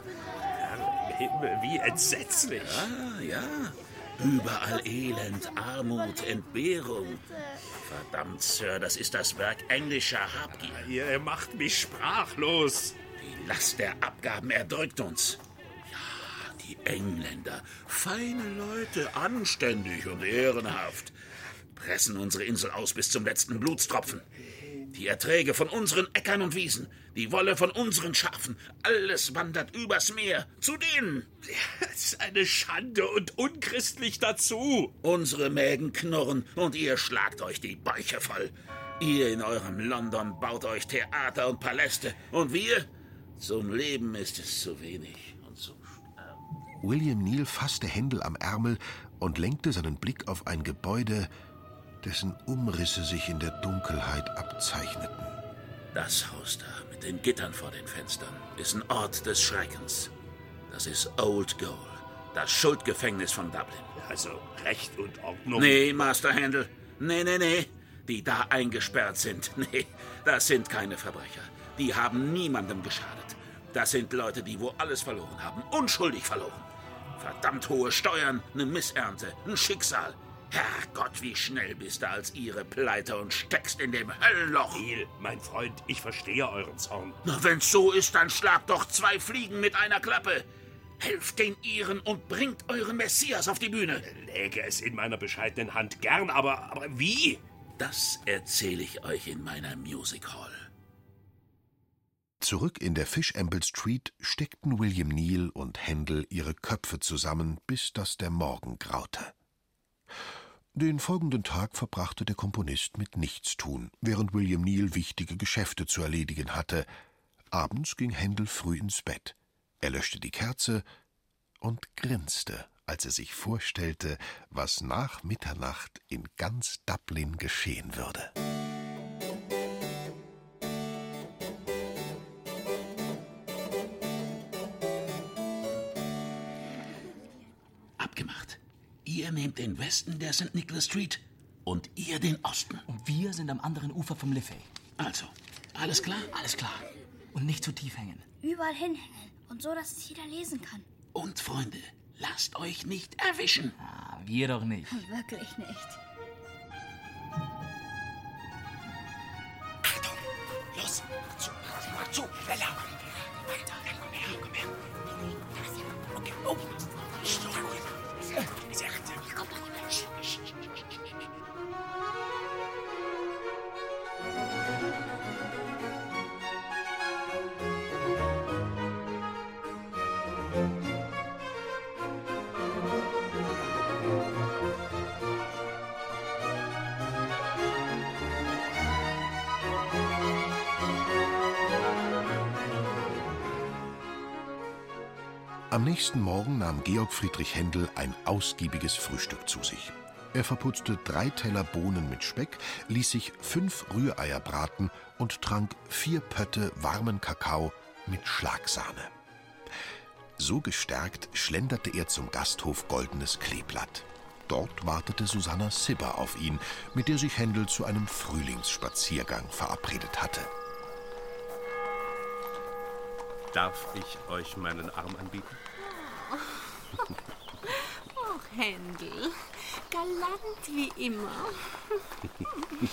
Himmel, wie entsetzlich. Ah, ja. Überall Elend, Armut, Entbehrung. Verdammt, Sir, das ist das Werk englischer Habgier. Ihr macht mich sprachlos. Die Last der Abgaben erdrückt uns. Die Engländer, feine Leute, anständig und ehrenhaft, pressen unsere Insel aus bis zum letzten Blutstropfen. Die Erträge von unseren Äckern und Wiesen, die Wolle von unseren Schafen, alles wandert übers Meer zu denen. Das ist eine Schande und unchristlich dazu. Unsere Mägen knurren und ihr schlagt euch die Bäuche voll. Ihr in eurem London baut euch Theater und Paläste. Und wir? Zum Leben ist es zu wenig. William Neal fasste Händel am Ärmel und lenkte seinen Blick auf ein Gebäude, dessen Umrisse sich in der Dunkelheit abzeichneten. Das Haus da mit den Gittern vor den Fenstern ist ein Ort des Schreckens. Das ist Old Goal, das Schuldgefängnis von Dublin. Also Recht und Ordnung. Nee, Master Handel. Nee, nee, nee. Die da eingesperrt sind. [laughs] Nee, das sind keine Verbrecher. Die haben niemandem geschadet. Das sind Leute, die wo alles verloren haben. Unschuldig verloren. Verdammt hohe Steuern, eine Missernte, ein Schicksal. Herrgott, wie schnell bist du als ihre Pleite und steckst in dem Höllenloch. Neil, mein Freund, ich verstehe euren Zorn. Na, wenn's so ist, dann schlagt doch zwei Fliegen mit einer Klappe. Helft den Iren und bringt euren Messias auf die Bühne. Läge es in meiner bescheidenen Hand gern, aber, aber wie? Das erzähle ich euch in meiner Music Hall. Zurück in der Fishamble Street steckten William Neal und Händel ihre Köpfe zusammen, bis dass der Morgen graute. Den folgenden Tag verbrachte der Komponist mit Nichtstun, während William Neal wichtige Geschäfte zu erledigen hatte. Abends ging Händel früh ins Bett. Er löschte die Kerze und grinste, als er sich vorstellte, was nach Mitternacht in ganz Dublin geschehen würde. Abgemacht. Ihr nehmt den Westen der St. Nicholas Street und ihr den Osten. Und wir sind am anderen Ufer vom Liffey. Also, alles klar? Alles klar. Und nicht zu tief hängen. Überall hinhängen. Und so, dass es jeder lesen kann. Und Freunde, lasst euch nicht erwischen. Ah, wir doch nicht. [laughs] Wirklich nicht. Los, mach zu, mach zu, schneller. Weiter, komm her, komm her. Okay, oh. Sehr Am nächsten Morgen nahm Georg Friedrich Händel ein ausgiebiges Frühstück zu sich. Er verputzte drei Teller Bohnen mit Speck, ließ sich fünf Rühreier braten und trank vier Pötte warmen Kakao mit Schlagsahne. So gestärkt schlenderte er zum Gasthof Goldenes Kleeblatt. Dort wartete Susanna Sibber auf ihn, mit der sich Händel zu einem Frühlingsspaziergang verabredet hatte. Darf ich euch meinen Arm anbieten? [laughs] Och, Händel. Galant wie immer. [laughs]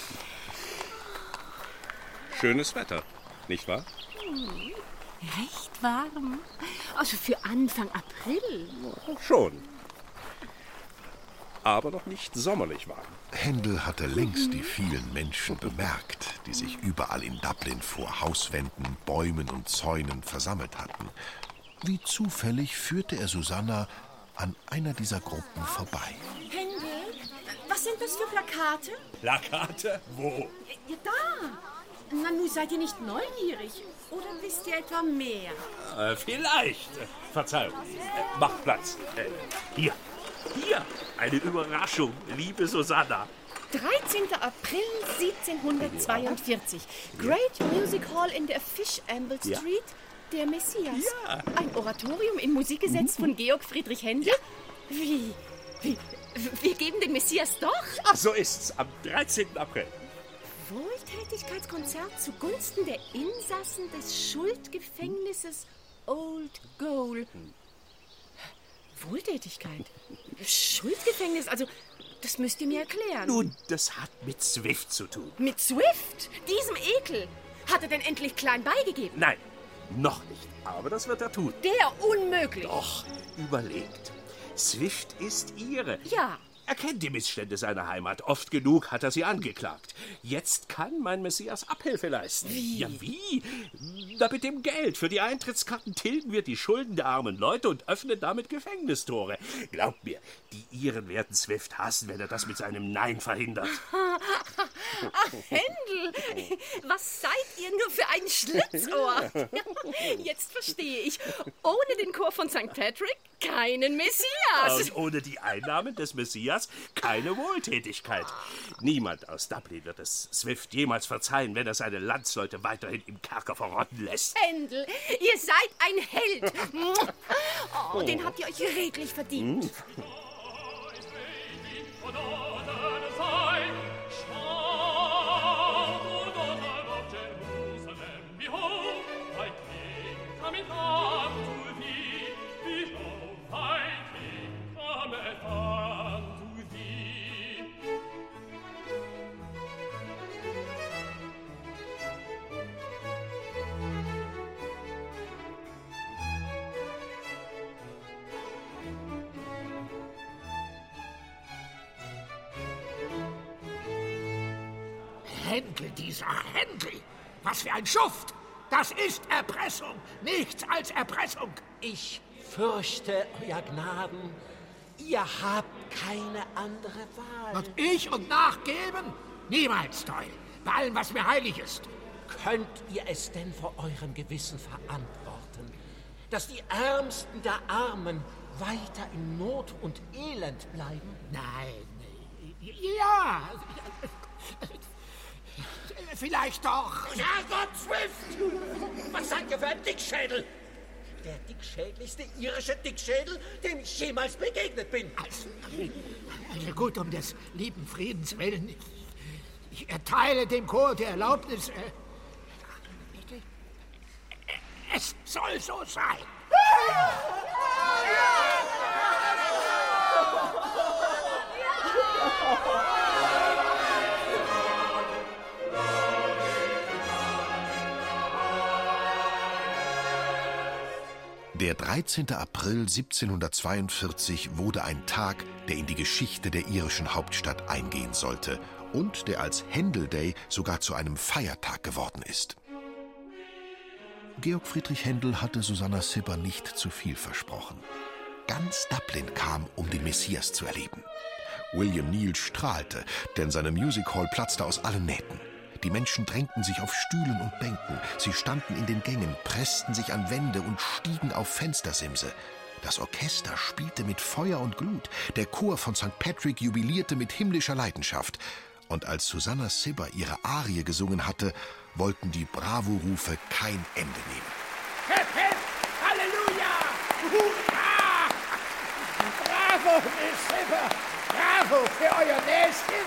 Schönes Wetter, nicht wahr? Hm, Recht warm. Also für Anfang April. Schon. Aber noch nicht sommerlich warm. Händel hatte längst die vielen Menschen bemerkt, die sich überall in Dublin vor Hauswänden, Bäumen und Zäunen versammelt hatten. Wie zufällig führte er Susanna an einer dieser Gruppen vorbei. Händel, was sind das für Plakate? Plakate? Wo? Ja, da. Na, nun seid ihr nicht neugierig. Oder wisst ihr etwa mehr? Äh, vielleicht. Verzeihung. Äh, macht Platz. Äh, hier. Hier. Eine Überraschung, liebe Susanna. 13. April 1742. Great Music Hall in der Fish Amble Ja. Street. Der Messias. Ja. Ein Oratorium im Musikgesetz von Georg Friedrich Händel. Wie? Wie? Wir geben den Messias doch? Ach, so ist's. Am 13. April. Wohltätigkeitskonzert zugunsten der Insassen des Schuldgefängnisses Old Goal. Wohltätigkeit? Schuldgefängnis? Also, das müsst ihr mir erklären. Nun, das hat mit Swift zu tun. Mit Swift? Diesem Ekel? Hat er denn endlich klein beigegeben? Nein, noch nicht. Aber das wird er tun. Der unmöglich. Doch, überlegt. Swift ist ihre. Ja. Er kennt die Missstände seiner Heimat. Oft genug hat er sie angeklagt. Jetzt kann mein Messias Abhilfe leisten. Wie? Ja, wie? Na, mit dem Geld. Für die Eintrittskarten tilgen wir die Schulden der armen Leute und öffnen damit Gefängnistore. Glaubt mir, die Iren werden Swift hassen, wenn er das mit seinem Nein verhindert. [laughs] Ach, Händel, was seid ihr nur für ein Schlitzohr? [laughs] Jetzt verstehe ich. Ohne den Chor von St. Patrick keinen Messias. Und ohne die Einnahmen des Messias keine Wohltätigkeit. Niemand aus Dublin wird es Swift jemals verzeihen, wenn er seine Landsleute weiterhin im Kerker verrotten lässt. Händel, ihr seid ein Held. [laughs] Oh, den habt ihr euch redlich verdient. Händel, dieser Händel! Was für ein Schuft! Das ist Erpressung! Nichts als Erpressung! Ich fürchte, Euer Gnaden, ihr habt keine andere Wahl. Und ich und nachgeben? Niemals, Doyle. Bei allem, was mir heilig ist. Könnt ihr es denn vor eurem Gewissen verantworten, dass die Ärmsten der Armen weiter in Not und Elend bleiben? Nein. Ja. Vielleicht doch. Herrgott Swift! Was seid ihr für ein Dickschädel? Der dickschädlichste irische Dickschädel, dem ich jemals begegnet bin. Also, also gut, um des lieben Friedens willen. Ich, erteile dem Chor die Erlaubnis. Äh, bitte? Es soll so sein. [laughs] Der 13. April 1742 wurde ein Tag, der in die Geschichte der irischen Hauptstadt eingehen sollte und der als Händel Day sogar zu einem Feiertag geworden ist. Georg Friedrich Händel hatte Susanna Sibber nicht zu viel versprochen. Ganz Dublin kam, um den Messias zu erleben. William Neal strahlte, denn seine Music Hall platzte aus allen Nähten. Die Menschen drängten sich auf Stühlen und Bänken, sie standen in den Gängen, pressten sich an Wände und stiegen auf Fenstersimse. Das Orchester spielte mit Feuer und Glut, der Chor von St. Patrick jubilierte mit himmlischer Leidenschaft. Und als Susanna Sibber ihre Arie gesungen hatte, wollten die Bravo-Rufe kein Ende nehmen. Hip, hip, Halleluja! Hurra! Bravo, Miss Sibber! Bravo für euer Nächsten!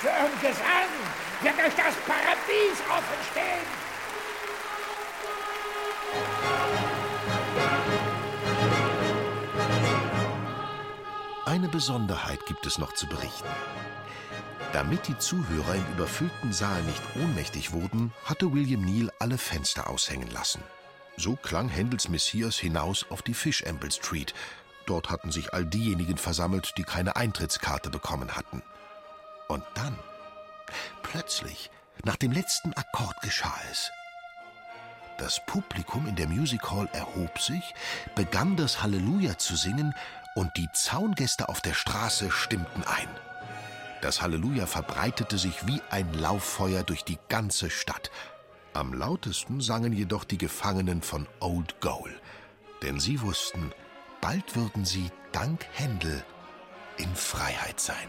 Für euren Gesang! Wird euch das Paradies offen stehen. Eine Besonderheit gibt es noch zu berichten. Damit die Zuhörer im überfüllten Saal nicht ohnmächtig wurden, hatte William Neal alle Fenster aushängen lassen. So klang Händels Messias hinaus auf die Fish Amble Street. Dort hatten sich all diejenigen versammelt, die keine Eintrittskarte bekommen hatten. Und dann Plötzlich, nach dem letzten Akkord geschah es. Das Publikum in der Music Hall erhob sich, begann das Halleluja zu singen und die Zaungäste auf der Straße stimmten ein. Das Halleluja verbreitete sich wie ein Lauffeuer durch die ganze Stadt. Am lautesten sangen jedoch die Gefangenen von Old Goal, denn sie wussten, bald würden sie dank Händel in Freiheit sein.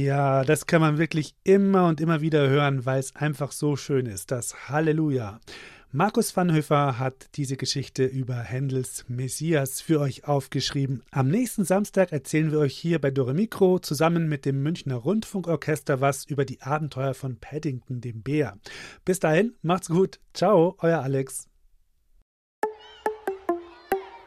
Ja, das kann man wirklich immer und immer wieder hören, weil es einfach so schön ist. Das Halleluja. Markus Vanhöfer hat diese Geschichte über Händels Messias für euch aufgeschrieben. Am nächsten Samstag erzählen wir euch hier bei Dore Mikro zusammen mit dem Münchner Rundfunkorchester was über die Abenteuer von Paddington, dem Bär. Bis dahin, macht's gut. Ciao, euer Alex.